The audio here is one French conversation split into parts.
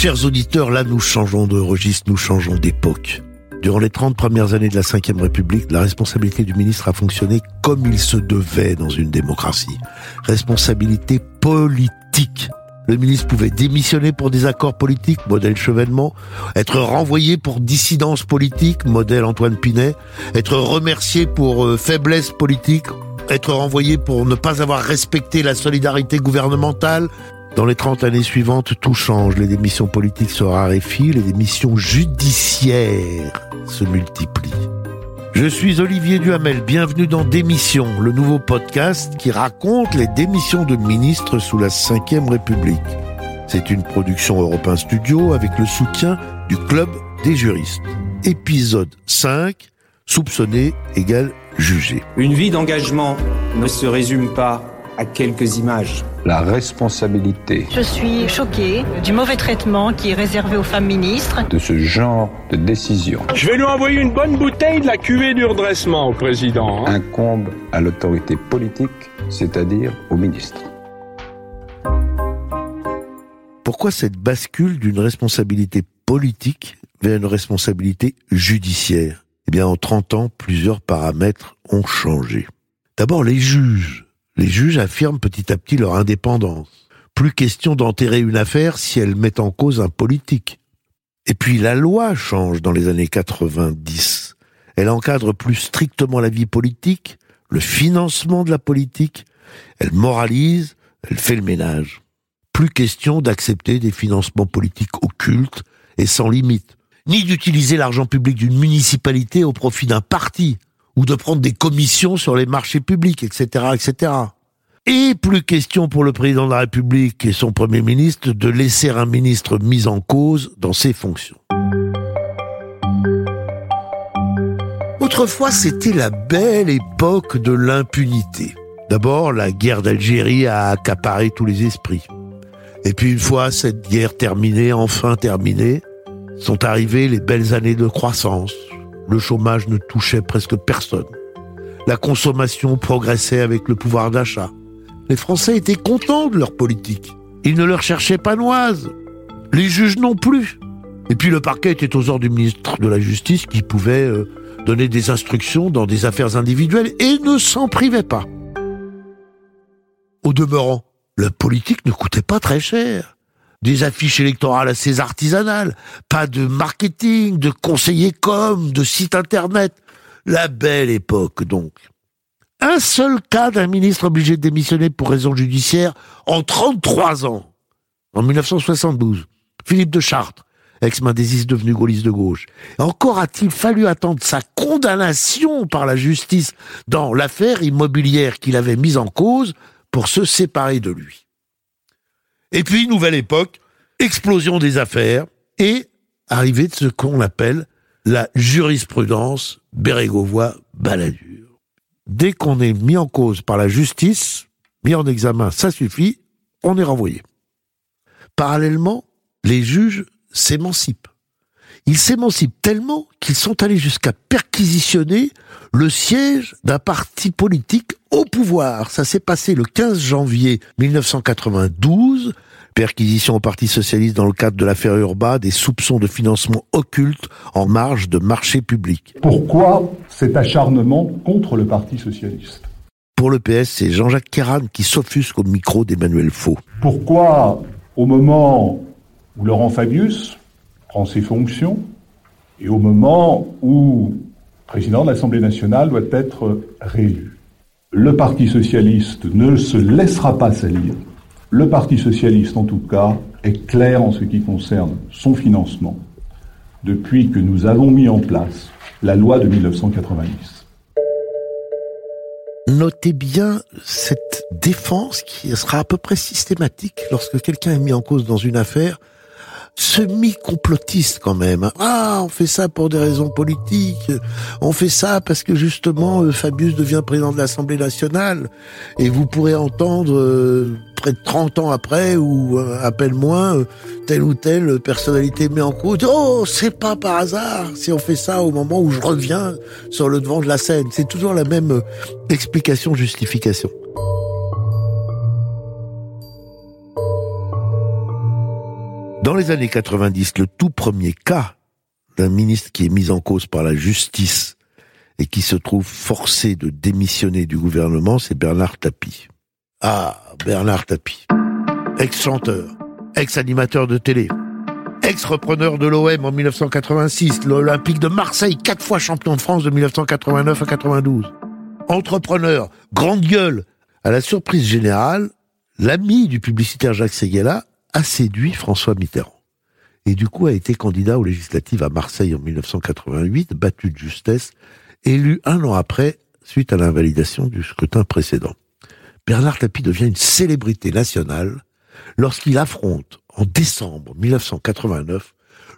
Chers auditeurs, là nous changeons de registre, nous changeons d'époque. Durant les 30 premières années de la Ve République, la responsabilité du ministre a fonctionné comme il se devait dans une démocratie. Responsabilité politique. Le ministre pouvait démissionner pour des accords politiques, modèle Chevènement, être renvoyé pour dissidence politique, modèle Antoine Pinet, être remercié pour euh, faiblesse politique, être renvoyé pour ne pas avoir respecté la solidarité gouvernementale. Dans les 30 années suivantes, tout change. Les démissions politiques se raréfient, les démissions judiciaires se multiplient. Je suis Olivier Duhamel, bienvenue dans Démission, le nouveau podcast qui raconte les démissions de ministres sous la Ve République. C'est une production Europe Studio avec le soutien du Club des juristes. Épisode 5, soupçonné égale jugé. Une vie d'engagement ne se résume pas à quelques images. La responsabilité Je suis choquée du mauvais traitement qui est réservé aux femmes ministres. de ce genre de décision Je vais lui envoyer une bonne bouteille de la cuvée du redressement au président. hein. incombe à l'autorité politique, c'est-à-dire au ministre. Pourquoi cette bascule d'une responsabilité politique vers une responsabilité judiciaire? Eh bien, en 30 ans, plusieurs paramètres ont changé. D'abord, les juges. Les juges affirment petit à petit leur indépendance. Plus question d'enterrer une affaire si elle met en cause un politique. Et puis la loi change dans les années 90. Elle encadre plus strictement la vie politique, le financement de la politique, elle moralise, elle fait le ménage. Plus question d'accepter des financements politiques occultes et sans limite, ni d'utiliser l'argent public d'une municipalité au profit d'un parti, ou de prendre des commissions sur les marchés publics, etc., etc. Et plus question pour le président de la République et son premier ministre de laisser un ministre mis en cause dans ses fonctions. Autrefois, c'était la belle époque de l'impunité. D'abord, la guerre d'Algérie a accaparé tous les esprits. Et puis une fois cette guerre terminée, enfin terminée, sont arrivées les belles années de croissance. Le chômage ne touchait presque personne. La consommation progressait avec le pouvoir d'achat. Les Français étaient contents de leur politique. Ils ne leur cherchaient pas noise. Les juges non plus. Et puis le parquet était aux ordres du ministre de la Justice qui pouvait euh, donner des instructions dans des affaires individuelles et ne s'en privait pas. Au demeurant, la politique ne coûtait pas très cher. Des affiches électorales assez artisanales, pas de marketing, de conseillers com, de sites internet. La belle époque donc. Un seul cas d'un ministre obligé de démissionner pour raison judiciaire en 33 ans. En 1972, Philippe de Chartres, ex-Mendésiste devenu gaulliste de gauche. Encore a-t-il fallu attendre sa condamnation par la justice dans l'affaire immobilière qu'il avait mise en cause pour se séparer de lui. Et puis, nouvelle époque, explosion des affaires et arrivée de ce qu'on appelle la jurisprudence bérégovois-balladur. Dès qu'on est mis en cause par la justice, mis en examen, ça suffit, on est renvoyé. Parallèlement, les juges s'émancipent. Ils s'émancipent tellement qu'ils sont allés jusqu'à perquisitionner le siège d'un parti politique au pouvoir. Ça s'est passé le 15 janvier 1992. Perquisition au Parti Socialiste dans le cadre de l'affaire Urba, des soupçons de financement occulte en marge de marchés publics. Pourquoi cet acharnement contre le Parti socialiste? Pour le PS, c'est Jean-Jacques Kéran qui s'offusque au micro d'Emmanuel Faux. Pourquoi, au moment où Laurent Fabius prend ses fonctions et au moment où le président de l'Assemblée nationale doit être réélu, le Parti socialiste ne se laissera pas salir. Le Parti socialiste, en tout cas, est clair en ce qui concerne son financement depuis que nous avons mis en place la loi de 1990. Notez bien cette défense qui sera à peu près systématique lorsque quelqu'un est mis en cause dans une affaire, semi-complotiste quand même. hein. Ah, on fait ça pour des raisons politiques, on fait ça parce que justement euh, Fabius devient président de l'Assemblée nationale, et vous pourrez entendre euh, près de 30 ans après, ou euh, à peine moins, euh, telle ou telle personnalité met en cause. Oh, c'est pas par hasard si on fait ça au moment où je reviens sur le devant de la scène. C'est toujours la même explication-justification. Dans les années 90, le tout premier cas d'un ministre qui est mis en cause par la justice et qui se trouve forcé de démissionner du gouvernement, c'est Bernard Tapie. Ah, Bernard Tapie. Ex-chanteur, ex-animateur de télé, ex-repreneur de l'OM en 1986, l'Olympique de Marseille, quatre fois champion de France de 1989 à 92. Entrepreneur, grande gueule. À la surprise générale, l'ami du publicitaire Jacques Seguela a séduit François Mitterrand. Et du coup a été candidat aux législatives à Marseille en 1988, battu de justesse, élu un an après, suite à l'invalidation du scrutin précédent. Bernard Tapie devient une célébrité nationale lorsqu'il affronte, en décembre 1989,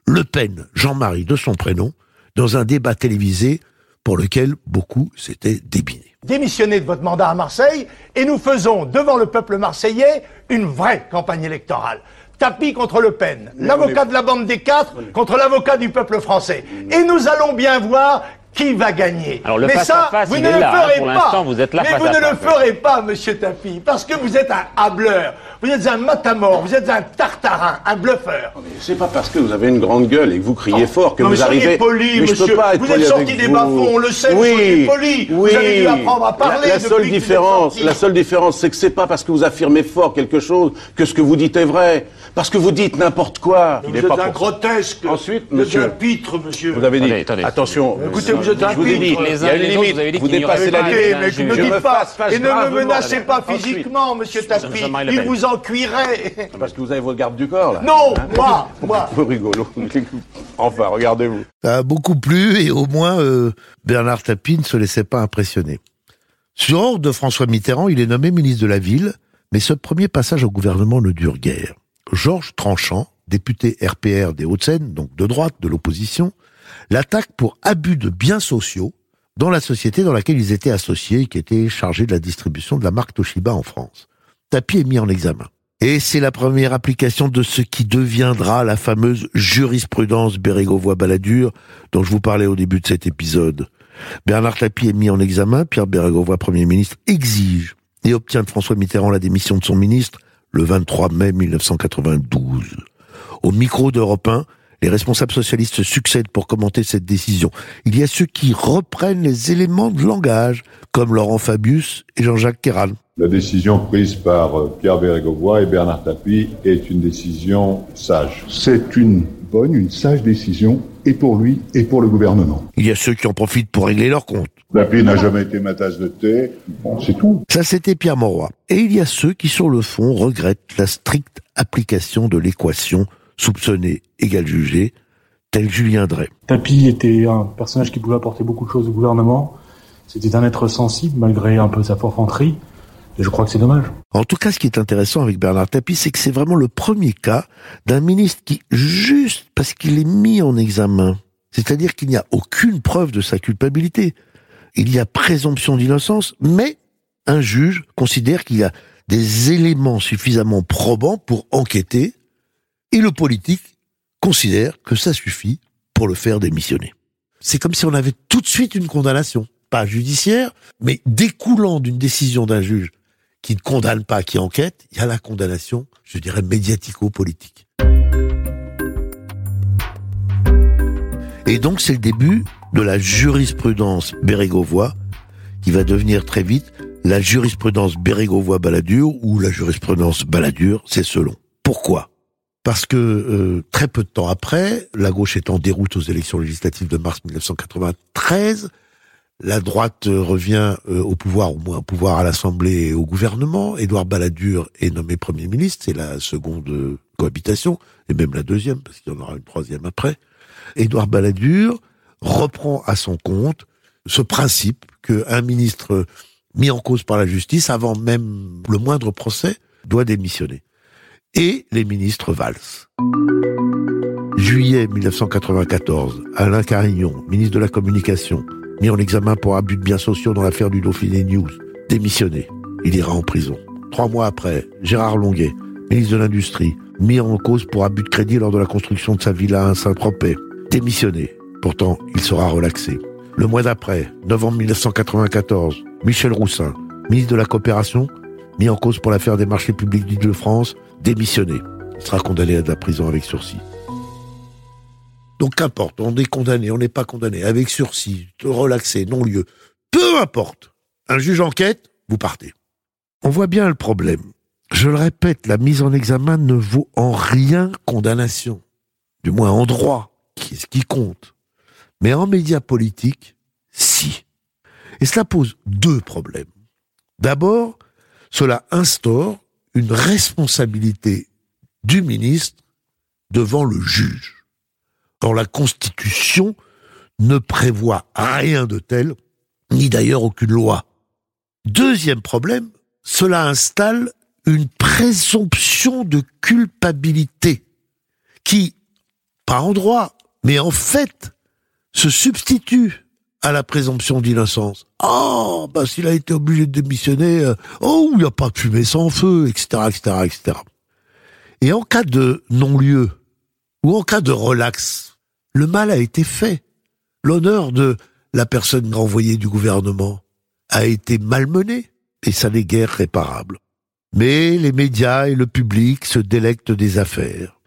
Le Pen, Jean-Marie de son prénom, dans un débat télévisé pour lequel beaucoup s'étaient débinés. Démissionnez de votre mandat à Marseille et nous faisons devant le peuple marseillais une vraie campagne électorale. Tapis contre Le Pen, l'avocat de la bande des quatre contre l'avocat du peuple français. Et nous allons bien voir qui va gagner. Alors le Mais face ça, à face, vous ne le là, hein, ferez pour pas. l'instant, vous êtes là Mais face vous à ne le face, ferez pas, monsieur Tapi, parce que vous êtes un hableur, vous êtes un matamor, vous êtes un tartarin, un bluffeur. C'est pas parce que vous avez une grande gueule et que vous criez fort que Non, mais vous soyez arrivez. poli, mais je monsieur. peux pas être Vous poli êtes sorti des vous. bas-fonds, on le sait, vous oui, soyez poli. Vous Oui. avez dû apprendre à parler La, seule vous différence, la seule différence, c'est que c'est pas parce que vous affirmez fort quelque chose que ce que vous dites est vrai. Parce que vous dites n'importe quoi. Vous Il est êtes pas un grotesque. Ensuite, vous êtes monsieur. un pitre, monsieur. Vous avez dit. Attendez, attendez. Attention. Écoutez, un je il y uns a et une les autres, limite. vous dépassez la pas limite. Ne me dites pas, et ne me menacez pas physiquement, monsieur Tapi. Il vous en cuirait. Parce que vous avez vos gardes du corps, là. Non, moi, moi. Vous rigolo. Enfin, regardez-vous. Ça a beaucoup plu et au moins euh, Bernard Tapie ne se laissait pas impressionner. Sur ordre de François Mitterrand, il est nommé ministre de la Ville, mais ce premier passage au gouvernement ne dure guère. Georges Tranchant, député RPR des Hauts-de-Seine, donc de droite de l'opposition, l'attaque pour abus de biens sociaux dans la société dans laquelle ils étaient associés et qui était chargée de la distribution de la marque Toshiba en France. Tapie est mis en examen. Et c'est la première application de ce qui deviendra la fameuse jurisprudence Bérégovoy-Balladur dont je vous parlais au début de cet épisode. Bernard Tapie est mis en examen, Pierre Bérégovoy, Premier ministre, exige et obtient de François Mitterrand la démission de son ministre le 23 mai 1992. Au micro d'Europe 1, les responsables socialistes se succèdent pour commenter cette décision. Il y a ceux qui reprennent les éléments de langage, comme Laurent Fabius et Jean-Jacques Kéran. La décision prise par euh, Pierre Bérégovoy et Bernard Tapie est une décision sage. C'est une bonne, une sage décision, et pour lui, et pour le gouvernement. Il y a ceux qui en profitent pour régler leurs comptes. Tapie n'a jamais été ma tasse de thé. Bon, c'est tout. Ça, c'était Pierre Mauroy. Et il y a ceux qui, sur le fond, regrettent la stricte application de l'équation soupçonné égale jugé, tel Julien Drey. Tapi était un personnage qui pouvait apporter beaucoup de choses au gouvernement. C'était un être sensible, malgré un peu sa forfanterie. Et je crois que c'est dommage. En tout cas, ce qui est intéressant avec Bernard Tapie, c'est que c'est vraiment le premier cas d'un ministre qui, juste parce qu'il est mis en examen, c'est-à-dire qu'il n'y a aucune preuve de sa culpabilité, il y a présomption d'innocence, mais un juge considère qu'il y a des éléments suffisamment probants pour enquêter, et le politique considère que ça suffit pour le faire démissionner. C'est comme si on avait tout de suite une condamnation, pas judiciaire, mais découlant d'une décision d'un juge qui ne condamne pas, qui enquête, il y a la condamnation, je dirais, médiatico-politique. Et donc c'est le début de la jurisprudence Bérégovoy, qui va devenir très vite la jurisprudence Bérégovoy-Balladur ou la jurisprudence Balladur, c'est selon. Pourquoi? Parce que euh, très peu de temps après, la gauche est en déroute aux élections législatives de mars 1993, la droite euh, revient euh, au pouvoir, au moins au pouvoir à l'Assemblée et au gouvernement. Édouard Balladur est nommé Premier ministre, c'est la seconde euh, cohabitation, et même la deuxième, parce qu'il y en aura une troisième après. Édouard Balladur reprend à son compte ce principe qu'un ministre mis en cause par la justice, avant même le moindre procès, doit démissionner. Et les ministres valsent. Juillet 1994, Alain Carignon, ministre de la Communication, mis en examen pour abus de biens sociaux dans l'affaire du Dauphiné News, démissionné. Il ira en prison. Trois mois après, Gérard Longuet, ministre de l'Industrie, mis en cause pour abus de crédit lors de la construction de sa villa à Saint-Tropez, démissionné. Pourtant, il sera relaxé. Le mois d'après, novembre 1994, Michel Roussin, ministre de la Coopération, mis en cause pour l'affaire des marchés publics d'Île-de-France, démissionné. il sera condamné à de la prison avec sursis. Donc qu'importe, on est condamné, on n'est pas condamné, avec sursis, relaxé, non-lieu. Peu importe. Un juge enquête, vous partez. On voit bien le problème. Je le répète, la mise en examen ne vaut en rien condamnation. Du moins en droit, qui est ce qui compte. Mais en médias politiques, si. Et cela pose deux problèmes. D'abord, cela instaure une responsabilité du ministre devant le juge. Or, la Constitution ne prévoit rien de tel, ni d'ailleurs aucune loi. Deuxième problème, cela installe une présomption de culpabilité qui, pas en droit, mais en fait, se substitue à la présomption d'innocence. Oh, bah s'il a été obligé de démissionner, euh, oh, il n'y a pas de fumée sans feu, etc., etc., etc. Et en cas de non-lieu, ou en cas de relax, le mal a été fait. L'honneur de la personne renvoyée du gouvernement a été malmené, et ça n'est guère réparable. Mais les médias et le public se délectent des affaires.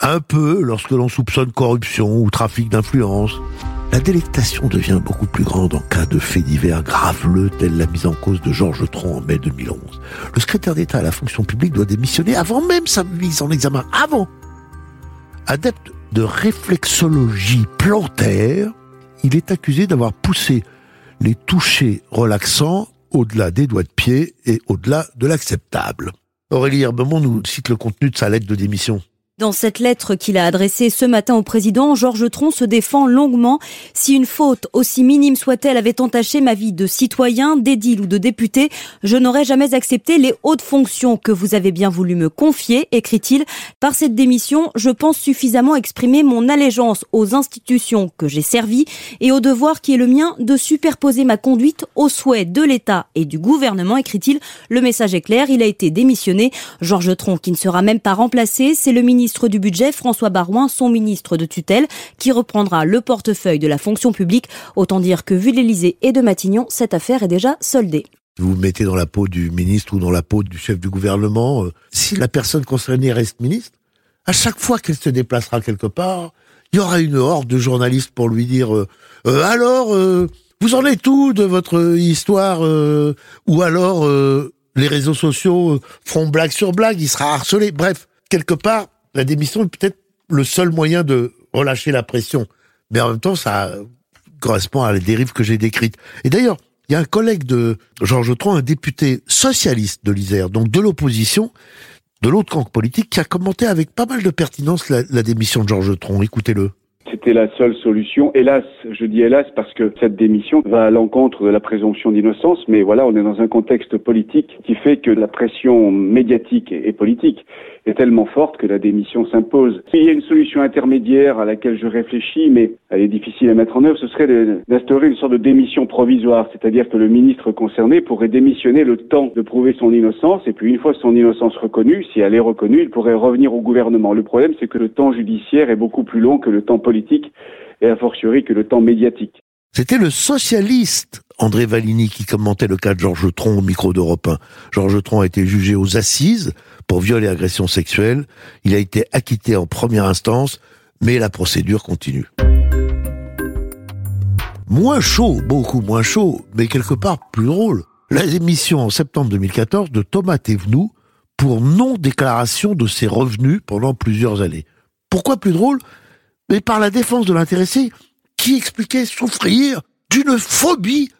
Un peu lorsque l'on soupçonne corruption ou trafic d'influence. La délectation devient beaucoup plus grande en cas de faits divers graveleux tels la mise en cause de Georges Tron en mai 2011. Le secrétaire d'État à la fonction publique doit démissionner avant même sa mise en examen. Avant Adepte de réflexologie plantaire, il est accusé d'avoir poussé les touchés relaxants au-delà des doigts de pied et au-delà de l'acceptable. Aurélie Herbemont nous cite le contenu de sa lettre de démission. Dans cette lettre qu'il a adressée ce matin au président, Georges Tron se défend longuement. Si une faute, aussi minime soit-elle, avait entaché ma vie de citoyen, d'édile ou de député, je n'aurais jamais accepté les hautes fonctions que vous avez bien voulu me confier, écrit-il. Par cette démission, je pense suffisamment exprimer mon allégeance aux institutions que j'ai servies et au devoir qui est le mien de superposer ma conduite aux souhaits de l'État et du gouvernement, écrit-il. Le message est clair, il a été démissionné. Georges Tron, qui ne sera même pas remplacé, c'est le ministre ministre du Budget, François Barouin, son ministre de tutelle, qui reprendra le portefeuille de la fonction publique. Autant dire que vu l'Elysée et de Matignon, cette affaire est déjà soldée. Vous vous mettez dans la peau du ministre ou dans la peau du chef du gouvernement. Euh, si la personne concernée reste ministre, à chaque fois qu'elle se déplacera quelque part, il y aura une horde de journalistes pour lui dire euh, euh, alors vous en êtes où de votre histoire ou alors les réseaux sociaux feront blague sur blague, il sera harcelé. Bref, quelque part, la démission est peut-être le seul moyen de relâcher la pression. Mais en même temps, ça correspond à la dérive que j'ai décrite. Et d'ailleurs, il y a un collègue de Georges Tron, un député socialiste de l'Isère, donc de l'opposition, de l'autre camp politique, qui a commenté avec pas mal de pertinence la, la démission de Georges Tron. Écoutez-le. C'était la seule solution. Hélas, je dis hélas parce que cette démission va à l'encontre de la présomption d'innocence, mais voilà, on est dans un contexte politique qui fait que la pression médiatique et politique est tellement forte que la démission s'impose. Il y a une solution intermédiaire à laquelle je réfléchis, mais elle est difficile à mettre en œuvre, ce serait d'instaurer une sorte de démission provisoire, c'est-à-dire que le ministre concerné pourrait démissionner le temps de prouver son innocence, et puis une fois son innocence reconnue, si elle est reconnue, il pourrait revenir au gouvernement. Le problème, c'est que le temps judiciaire est beaucoup plus long que le temps politique, et a fortiori que le temps médiatique. C'était le socialiste André Valigny qui commentait le cas de Georges Tron au micro d'Europe 1. Georges Tron a été jugé aux assises pour viol et agression sexuelle. Il a été acquitté en première instance, mais la procédure continue. Moins chaud, beaucoup moins chaud, mais quelque part plus drôle. La démission en septembre 2014 de Thomas Thévenoud pour non-déclaration de ses revenus pendant plusieurs années. Pourquoi plus drôle? Mais par la défense de l'intéressé qui expliquait souffrir d'une phobie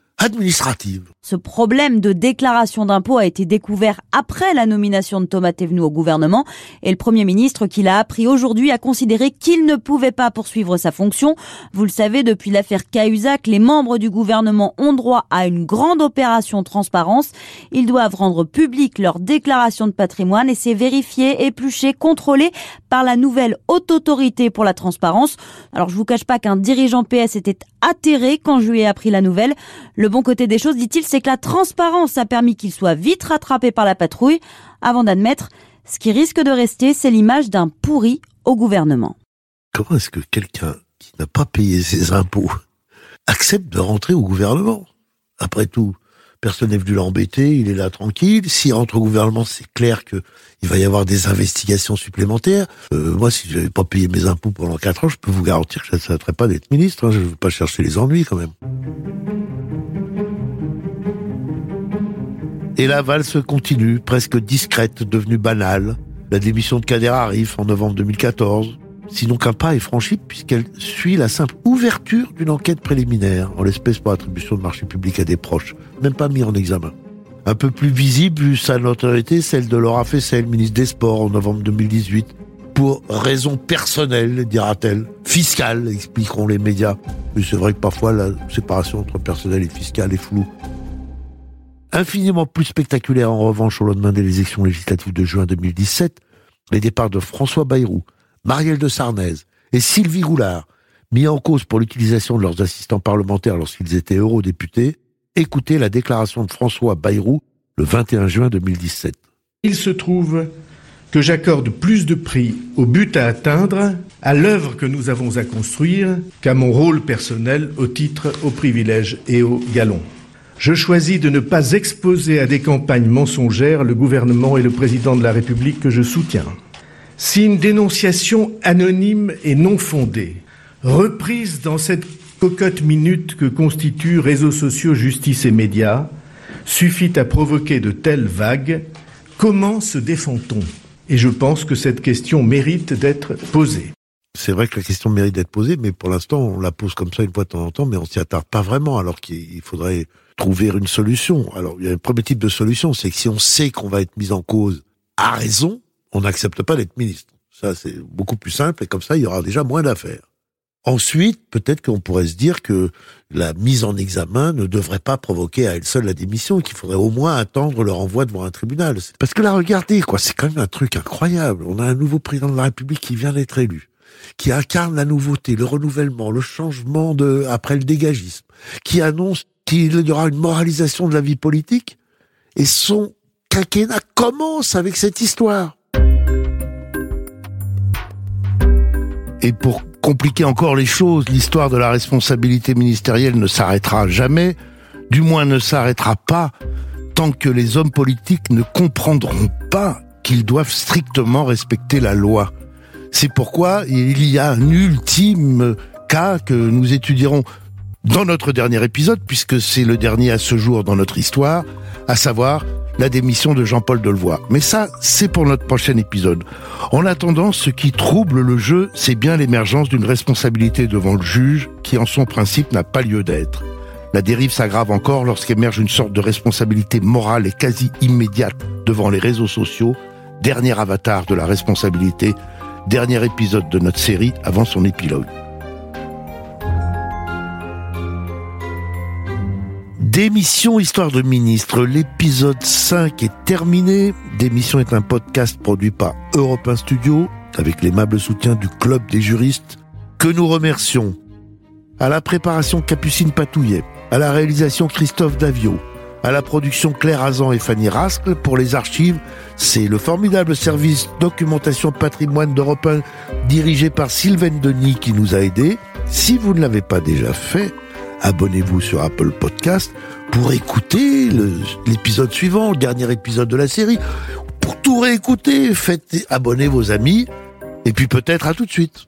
Ce problème de déclaration d'impôt a été découvert après la nomination de Thomas Thévenoud au gouvernement et le Premier ministre qui l'a appris aujourd'hui a considéré qu'il ne pouvait pas poursuivre sa fonction. Vous le savez, depuis l'affaire Cahuzac, les membres du gouvernement ont droit à une grande opération transparence. Ils doivent rendre public leur déclaration de patrimoine et c'est vérifié, épluché, contrôlé par la nouvelle haute autorité pour la transparence. Alors je vous cache pas qu'un dirigeant PS était atterré quand je lui ai appris la nouvelle. Le bon côté des choses, dit-il, c'est que la transparence a permis qu'il soit vite rattrapé par la patrouille avant d'admettre ce qui risque de rester, c'est l'image d'un pourri au gouvernement. Comment est-ce que quelqu'un qui n'a pas payé ses impôts accepte de rentrer au gouvernement? Après tout, personne n'est venu l'embêter, il est là tranquille. S'il rentre au gouvernement, c'est clair que il va y avoir des investigations supplémentaires. Euh, moi, si je n'avais pas payé mes impôts pendant quatre ans, je peux vous garantir que je ne souhaiterais pas d'être ministre. Hein. Je ne veux pas chercher les ennuis quand même. Et la valse continue, presque discrète, devenue banale. La démission de Kader arrive en novembre 2014. Sinon qu'un pas est franchi puisqu'elle suit la simple ouverture d'une enquête préliminaire, en l'espèce pour attribution de marché public à des proches, même pas mis en examen. Un peu plus visible, vu sa notoriété, celle de Laura Fessel, ministre des Sports, en novembre 2018. Pour raisons personnelles, dira-t-elle. Fiscales, expliqueront les médias. Mais c'est vrai que parfois la séparation entre personnel et fiscal est floue. Infiniment plus spectaculaire en revanche au lendemain des élections législatives de juin 2017, les départs de François Bayrou, Marielle de Sarnez et Sylvie Goulard, mis en cause pour l'utilisation de leurs assistants parlementaires lorsqu'ils étaient eurodéputés, écoutez la déclaration de François Bayrou le 21 juin 2017. Il se trouve que j'accorde plus de prix au but à atteindre, à l'œuvre que nous avons à construire, qu'à mon rôle personnel au titre, au privilège et au galon je choisis de ne pas exposer à des campagnes mensongères le gouvernement et le président de la République que je soutiens. Si une dénonciation anonyme et non fondée, reprise dans cette cocotte minute que constituent réseaux sociaux, justice et médias, suffit à provoquer de telles vagues, comment se défend-on? Et je pense que cette question mérite d'être posée. C'est vrai que la question mérite d'être posée, mais pour l'instant, on la pose comme ça une fois de temps en temps, mais on s'y attarde pas vraiment, alors qu'il faudrait trouver une solution. Alors, il y a un premier type de solution, c'est que si on sait qu'on va être mis en cause à raison, on n'accepte pas d'être ministre. Ça, c'est beaucoup plus simple, et comme ça, il y aura déjà moins d'affaires. Ensuite, peut-être qu'on pourrait se dire que la mise en examen ne devrait pas provoquer à elle seule la démission qu'il faudrait au moins attendre le renvoi devant un tribunal. Parce que là, regardez, quoi, c'est quand même un truc incroyable. On a un nouveau président de la République qui vient d'être élu qui incarne la nouveauté, le renouvellement, le changement de après le dégagisme, qui annonce qu'il y aura une moralisation de la vie politique, et son quinquennat commence avec cette histoire. Et pour compliquer encore les choses, l'histoire de la responsabilité ministérielle ne s'arrêtera jamais, du moins ne s'arrêtera pas tant que les hommes politiques ne comprendront pas qu'ils doivent strictement respecter la loi. C'est pourquoi il y a un ultime cas que nous étudierons dans notre dernier épisode, puisque c'est le dernier à ce jour dans notre histoire, à savoir la démission de Jean-Paul Delevoye. Mais ça, c'est pour notre prochain épisode. En attendant, ce qui trouble le jeu, c'est bien l'émergence d'une responsabilité devant le juge qui, en son principe, n'a pas lieu d'être. La dérive s'aggrave encore lorsqu'émerge une sorte de responsabilité morale et quasi immédiate devant les réseaux sociaux, dernier avatar de la responsabilité dernier épisode de notre série avant son épilogue. Démission Histoire de ministre, l'épisode 5 est terminé. Démission est un podcast produit par Europe 1 Studio avec l'aimable soutien du Club des juristes que nous remercions. À la préparation Capucine Patouillet, à la réalisation Christophe Davio, à la production Claire Azan et Fanny Rascle. Pour les archives, c'est le formidable service documentation patrimoine d'Europe 1 dirigé par Sylvain Denis qui nous a aidés. Si vous ne l'avez pas déjà fait, abonnez-vous sur Apple Podcast pour écouter l'épisode suivant, le dernier épisode de la série. Pour tout réécouter, faites abonner vos amis et puis peut-être à tout de suite.